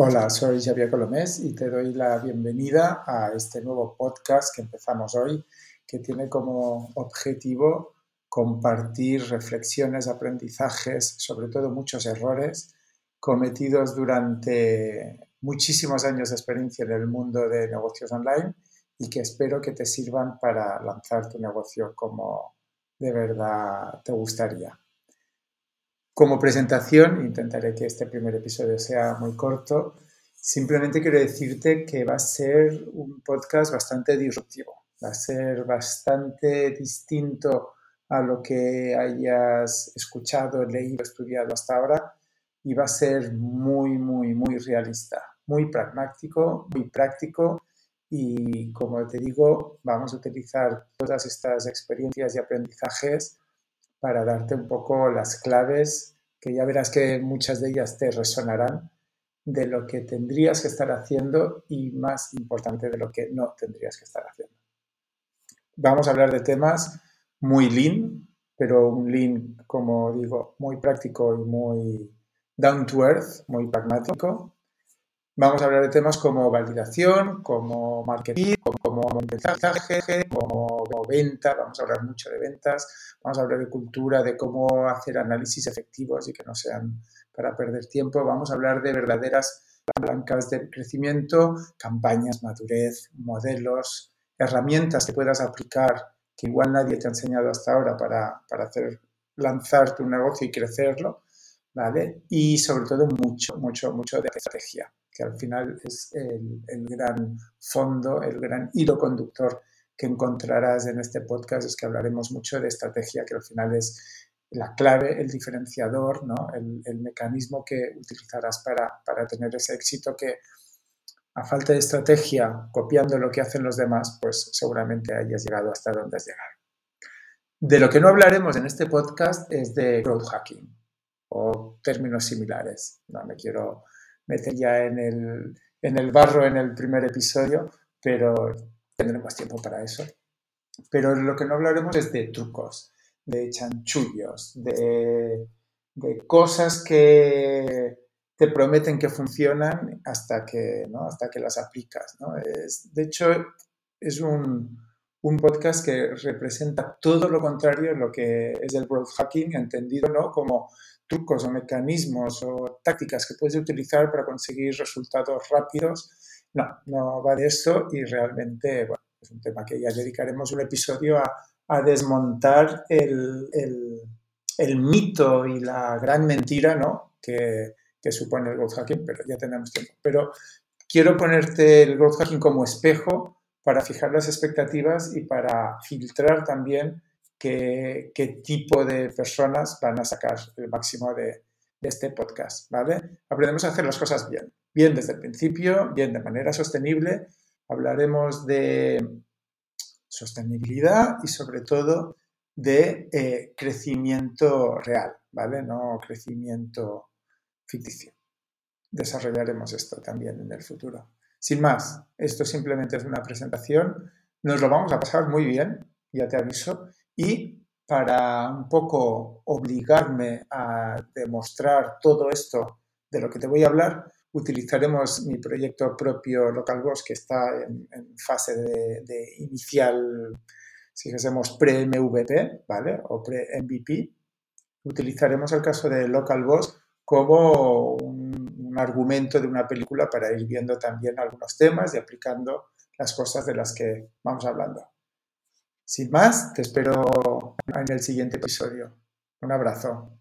Hola, soy Xavier Colomés y te doy la bienvenida a este nuevo podcast que empezamos hoy, que tiene como objetivo compartir reflexiones, aprendizajes, sobre todo muchos errores cometidos durante muchísimos años de experiencia en el mundo de negocios online y que espero que te sirvan para lanzar tu negocio como de verdad te gustaría. Como presentación, intentaré que este primer episodio sea muy corto. Simplemente quiero decirte que va a ser un podcast bastante disruptivo, va a ser bastante distinto a lo que hayas escuchado, leído, estudiado hasta ahora. Y va a ser muy, muy, muy realista, muy pragmático, muy práctico. Y como te digo, vamos a utilizar todas estas experiencias y aprendizajes para darte un poco las claves, que ya verás que muchas de ellas te resonarán, de lo que tendrías que estar haciendo y más importante de lo que no tendrías que estar haciendo. Vamos a hablar de temas muy lean, pero un lean, como digo, muy práctico y muy down to earth, muy pragmático, Vamos a hablar de temas como validación, como marketing, como, mensaje, como, venta, vamos a hablar mucho de ventas, vamos a hablar de cultura, de cómo hacer análisis efectivos y que no sean para perder tiempo, vamos a hablar de verdaderas blancas de crecimiento, campañas, madurez, modelos, herramientas que puedas aplicar que igual nadie te ha enseñado hasta ahora para, para hacer, lanzar tu negocio y crecerlo, Y sobre todo mucho, mucho, mucho de estrategia que al final es el, gran fondo, el gran hilo conductor que encontrarás en este podcast, es que hablaremos mucho de estrategia, que al final es la clave, el diferenciador, ¿no? el, mecanismo que utilizarás para, para tener ese éxito que a falta de estrategia, copiando lo que hacen los demás, pues seguramente hayas llegado hasta donde has llegado. De lo que no hablaremos en este podcast es de growth hacking o términos similares. No me quiero meter ya en el, en el barro en el primer episodio, pero tendremos tiempo para eso. Pero lo que no hablaremos es de trucos, de chanchullos, de, de cosas que te prometen que funcionan hasta que, ¿no? hasta que las aplicas. ¿no? Es, de hecho, es un, un, podcast que representa todo lo contrario a lo que es el growth hacking, entendido ¿no? como trucos o mecanismos o tácticas que puedes utilizar para conseguir resultados rápidos. No, no va de eso y realmente bueno, es un tema que ya dedicaremos un episodio a, a desmontar el, el, mito y la gran mentira ¿no? que, que supone el growth hacking, pero ya tenemos tiempo. Pero quiero ponerte el growth hacking como espejo para fijar las expectativas y para filtrar también qué, tipo de personas van a sacar el máximo de, este podcast, ¿vale? Aprendemos a hacer las cosas bien, bien desde el principio, bien de manera sostenible. Hablaremos de sostenibilidad y sobre todo de eh, crecimiento real, ¿vale? No crecimiento ficticio. Desarrollaremos esto también en el futuro. Sin más, esto simplemente es una presentación. Nos lo vamos a pasar muy bien, ya te aviso, y para un poco obligarme a demostrar todo esto de lo que te voy a hablar, utilizaremos mi proyecto propio LocalBoss que está en, fase de, inicial, si dijésemos pre-MVP, ¿vale? O pre-MVP. Utilizaremos el caso de LocalBoss como un, argumento de una película para ir viendo también algunos temas y aplicando las cosas de las que vamos hablando. Sin más, te espero en el siguiente episodio. Un abrazo.